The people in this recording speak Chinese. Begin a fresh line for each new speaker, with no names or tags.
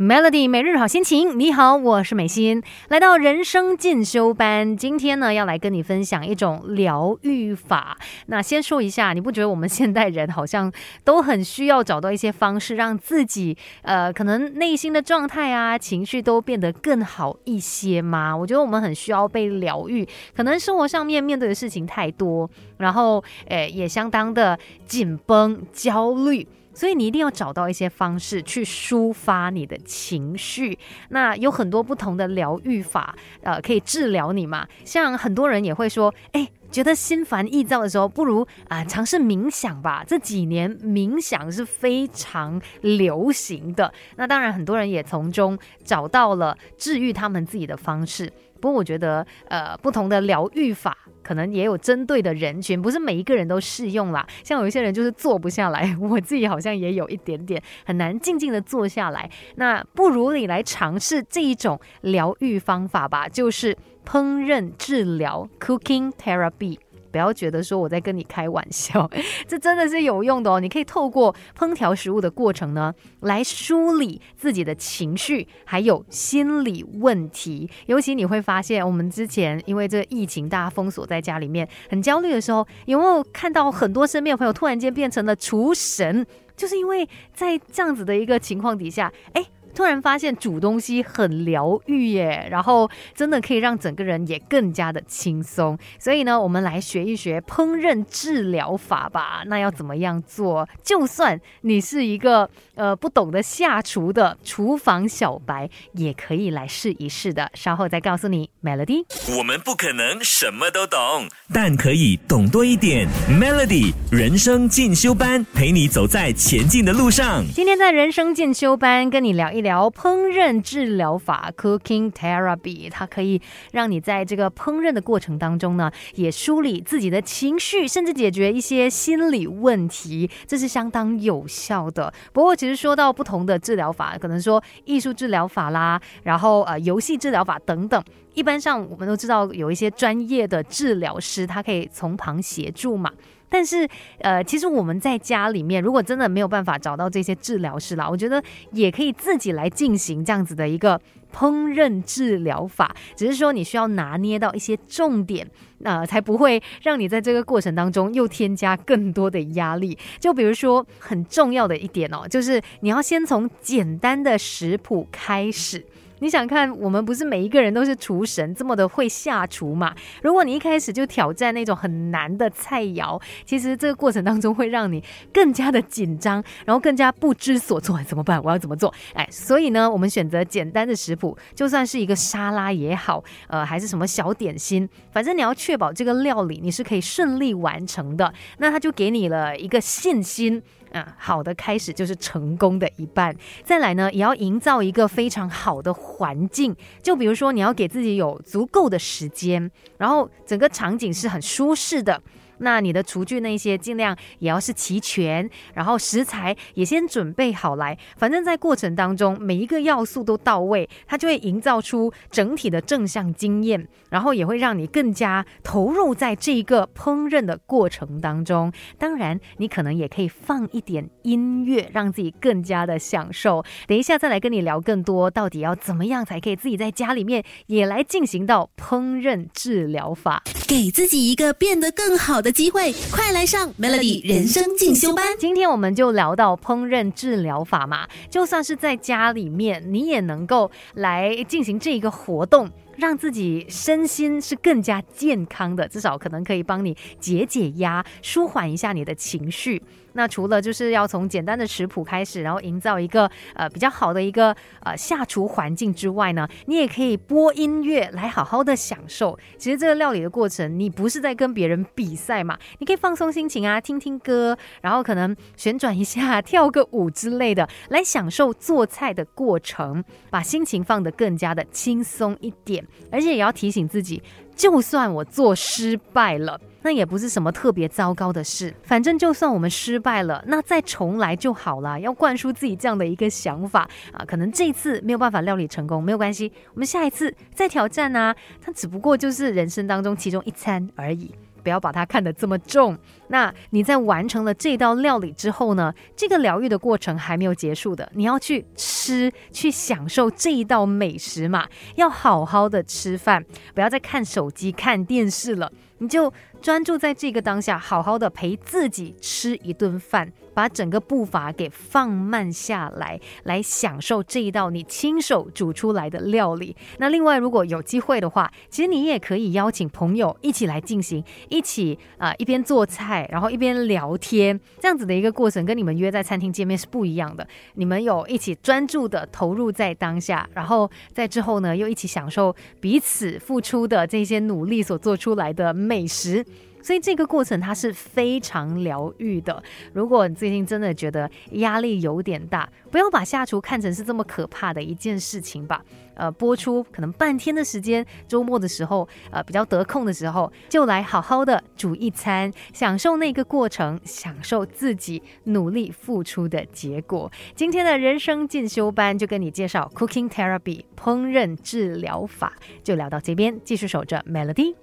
Melody 每日好心情，你好，我是美心，来到人生进修班，今天呢要来跟你分享一种疗愈法。那先说一下，你不觉得我们现代人好像都很需要找到一些方式，让自己呃可能内心的状态啊、情绪都变得更好一些吗？我觉得我们很需要被疗愈，可能生活上面面对的事情太多，然后诶也相当的紧绷、焦虑。所以你一定要找到一些方式去抒发你的情绪。那有很多不同的疗愈法，呃，可以治疗你嘛。像很多人也会说，哎，觉得心烦意躁的时候，不如啊尝试冥想吧。这几年冥想是非常流行的。那当然，很多人也从中找到了治愈他们自己的方式。不过我觉得，呃，不同的疗愈法可能也有针对的人群，不是每一个人都适用啦。像有一些人就是坐不下来，我自己好像也有一点点很难静静的坐下来。那不如你来尝试这一种疗愈方法吧，就是烹饪治疗 （Cooking Therapy）。不要觉得说我在跟你开玩笑，这真的是有用的哦。你可以透过烹调食物的过程呢，来梳理自己的情绪，还有心理问题。尤其你会发现，我们之前因为这疫情，大家封锁在家里面，很焦虑的时候，有没有看到很多身边的朋友突然间变成了厨神？就是因为在这样子的一个情况底下，哎。突然发现煮东西很疗愈耶，然后真的可以让整个人也更加的轻松。所以呢，我们来学一学烹饪治疗法吧。那要怎么样做？就算你是一个呃不懂得下厨的厨房小白，也可以来试一试的。稍后再告诉你，Melody。
我们不可能什么都懂，但可以懂多一点。Melody 人生进修班，陪你走在前进的路上。
今天在人生进修班跟你聊一。聊疗烹饪治疗法 （Cooking Therapy），它可以让你在这个烹饪的过程当中呢，也梳理自己的情绪，甚至解决一些心理问题，这是相当有效的。不过，其实说到不同的治疗法，可能说艺术治疗法啦，然后呃游戏治疗法等等，一般上我们都知道有一些专业的治疗师，他可以从旁协助嘛。但是，呃，其实我们在家里面，如果真的没有办法找到这些治疗师啦，我觉得也可以自己来进行这样子的一个烹饪治疗法。只是说你需要拿捏到一些重点，那才不会让你在这个过程当中又添加更多的压力。就比如说很重要的一点哦，就是你要先从简单的食谱开始。你想看，我们不是每一个人都是厨神，这么的会下厨嘛？如果你一开始就挑战那种很难的菜肴，其实这个过程当中会让你更加的紧张，然后更加不知所措，怎么办？我要怎么做？哎，所以呢，我们选择简单的食谱，就算是一个沙拉也好，呃，还是什么小点心，反正你要确保这个料理你是可以顺利完成的，那他就给你了一个信心。啊，好的开始就是成功的一半。再来呢，也要营造一个非常好的环境。就比如说，你要给自己有足够的时间，然后整个场景是很舒适的。那你的厨具那些尽量也要是齐全，然后食材也先准备好来，反正在过程当中每一个要素都到位，它就会营造出整体的正向经验，然后也会让你更加投入在这一个烹饪的过程当中。当然，你可能也可以放一点音乐，让自己更加的享受。等一下再来跟你聊更多，到底要怎么样才可以自己在家里面也来进行到烹饪治疗法，
给自己一个变得更好的。机会，快来上 Melody 人生进修班。
今天我们就聊到烹饪治疗法嘛，就算是在家里面，你也能够来进行这一个活动。让自己身心是更加健康的，至少可能可以帮你解解压，舒缓一下你的情绪。那除了就是要从简单的食谱开始，然后营造一个呃比较好的一个呃下厨环境之外呢，你也可以播音乐来好好的享受。其实这个料理的过程，你不是在跟别人比赛嘛，你可以放松心情啊，听听歌，然后可能旋转一下，跳个舞之类的，来享受做菜的过程，把心情放得更加的轻松一点。而且也要提醒自己，就算我做失败了，那也不是什么特别糟糕的事。反正就算我们失败了，那再重来就好了。要灌输自己这样的一个想法啊，可能这次没有办法料理成功，没有关系，我们下一次再挑战啊。它只不过就是人生当中其中一餐而已。不要把它看得这么重。那你在完成了这道料理之后呢，这个疗愈的过程还没有结束的，你要去吃，去享受这一道美食嘛，要好好的吃饭，不要再看手机、看电视了，你就专注在这个当下，好好的陪自己吃一顿饭。把整个步伐给放慢下来，来享受这一道你亲手煮出来的料理。那另外，如果有机会的话，其实你也可以邀请朋友一起来进行，一起啊一边做菜，然后一边聊天，这样子的一个过程，跟你们约在餐厅见面是不一样的。你们有一起专注的投入在当下，然后在之后呢，又一起享受彼此付出的这些努力所做出来的美食。所以这个过程它是非常疗愈的。如果你最近真的觉得压力有点大，不要把下厨看成是这么可怕的一件事情吧。呃，播出可能半天的时间，周末的时候，呃，比较得空的时候，就来好好的煮一餐，享受那个过程，享受自己努力付出的结果。今天的人生进修班就跟你介绍 Cooking Therapy 烹饪治疗法，就聊到这边，继续守着 Melody。